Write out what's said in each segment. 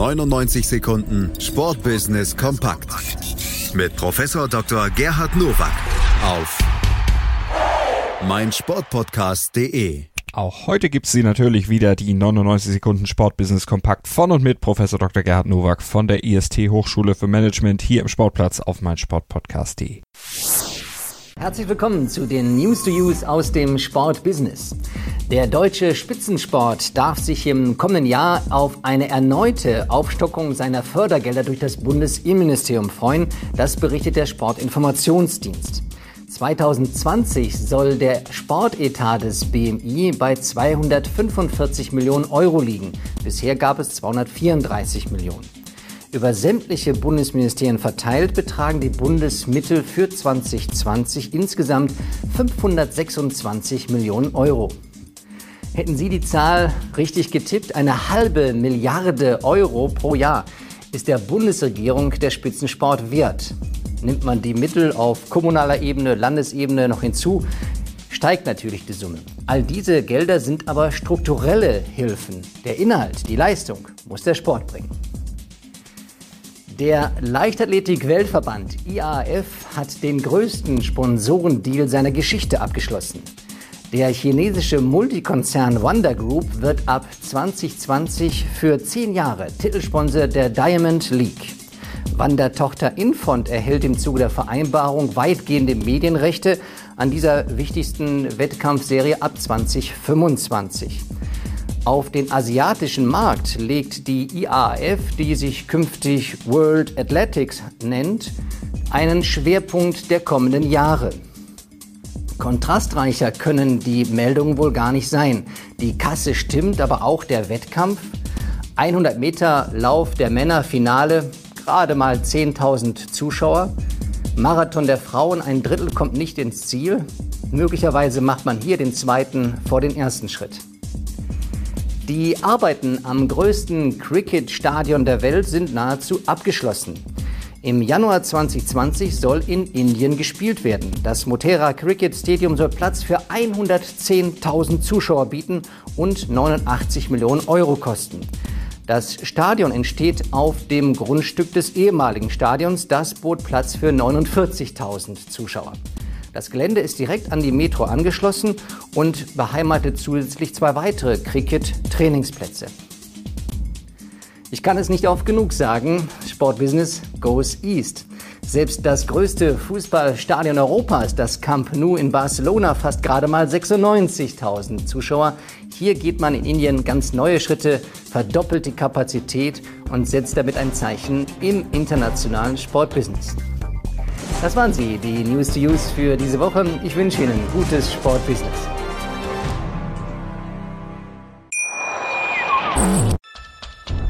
99 Sekunden Sportbusiness kompakt mit Professor Dr. Gerhard Nowak auf meinsportpodcast.de. Auch heute gibt's sie natürlich wieder, die 99 Sekunden Sportbusiness Kompakt von und mit Professor Dr. Gerhard Nowak von der IST Hochschule für Management hier im Sportplatz auf meinsportpodcast.de. Herzlich willkommen zu den News to Use aus dem Sportbusiness. Der deutsche Spitzensport darf sich im kommenden Jahr auf eine erneute Aufstockung seiner Fördergelder durch das Bundesinnenministerium freuen. Das berichtet der Sportinformationsdienst. 2020 soll der Sportetat des BMI bei 245 Millionen Euro liegen. Bisher gab es 234 Millionen. Über sämtliche Bundesministerien verteilt betragen die Bundesmittel für 2020 insgesamt 526 Millionen Euro. Hätten Sie die Zahl richtig getippt, eine halbe Milliarde Euro pro Jahr ist der Bundesregierung der Spitzensport wert. Nimmt man die Mittel auf kommunaler Ebene, Landesebene noch hinzu, steigt natürlich die Summe. All diese Gelder sind aber strukturelle Hilfen. Der Inhalt, die Leistung muss der Sport bringen. Der Leichtathletik-Weltverband IAAF hat den größten Sponsorendeal seiner Geschichte abgeschlossen. Der chinesische Multikonzern Wonder Group wird ab 2020 für zehn Jahre Titelsponsor der Diamond League. Wandertochter Infont erhält im Zuge der Vereinbarung weitgehende Medienrechte an dieser wichtigsten Wettkampfserie ab 2025. Auf den asiatischen Markt legt die IAAF, die sich künftig World Athletics nennt, einen Schwerpunkt der kommenden Jahre. Kontrastreicher können die Meldungen wohl gar nicht sein. Die Kasse stimmt, aber auch der Wettkampf. 100 Meter Lauf der Männer Finale, gerade mal 10.000 Zuschauer. Marathon der Frauen, ein Drittel kommt nicht ins Ziel. Möglicherweise macht man hier den zweiten vor den ersten Schritt. Die Arbeiten am größten Cricket-Stadion der Welt sind nahezu abgeschlossen. Im Januar 2020 soll in Indien gespielt werden. Das Motera Cricket Stadium soll Platz für 110.000 Zuschauer bieten und 89 Millionen Euro kosten. Das Stadion entsteht auf dem Grundstück des ehemaligen Stadions. Das bot Platz für 49.000 Zuschauer. Das Gelände ist direkt an die Metro angeschlossen und beheimatet zusätzlich zwei weitere Cricket-Trainingsplätze. Ich kann es nicht oft genug sagen, Sportbusiness goes east. Selbst das größte Fußballstadion Europas, das Camp Nou in Barcelona, fast gerade mal 96.000 Zuschauer. Hier geht man in Indien ganz neue Schritte, verdoppelt die Kapazität und setzt damit ein Zeichen im internationalen Sportbusiness. Das waren sie, die News to Use für diese Woche. Ich wünsche Ihnen gutes Sportbusiness.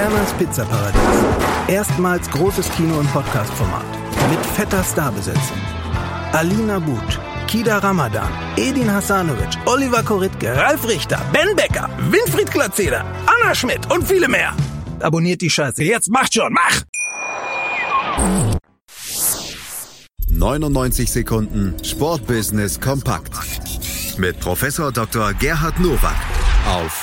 Werners Pizzaparadies. Erstmals großes Kino- und Podcast-Format. Mit fetter Starbesetzung. Alina But, Kida Ramadan, Edin Hasanovic, Oliver Koritke, Ralf Richter, Ben Becker, Winfried Glatzeder, Anna Schmidt und viele mehr. Abonniert die Scheiße. Jetzt macht schon, mach! 99 Sekunden Sportbusiness kompakt mit Professor Dr. Gerhard Nowak auf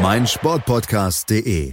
meinsportpodcast.de.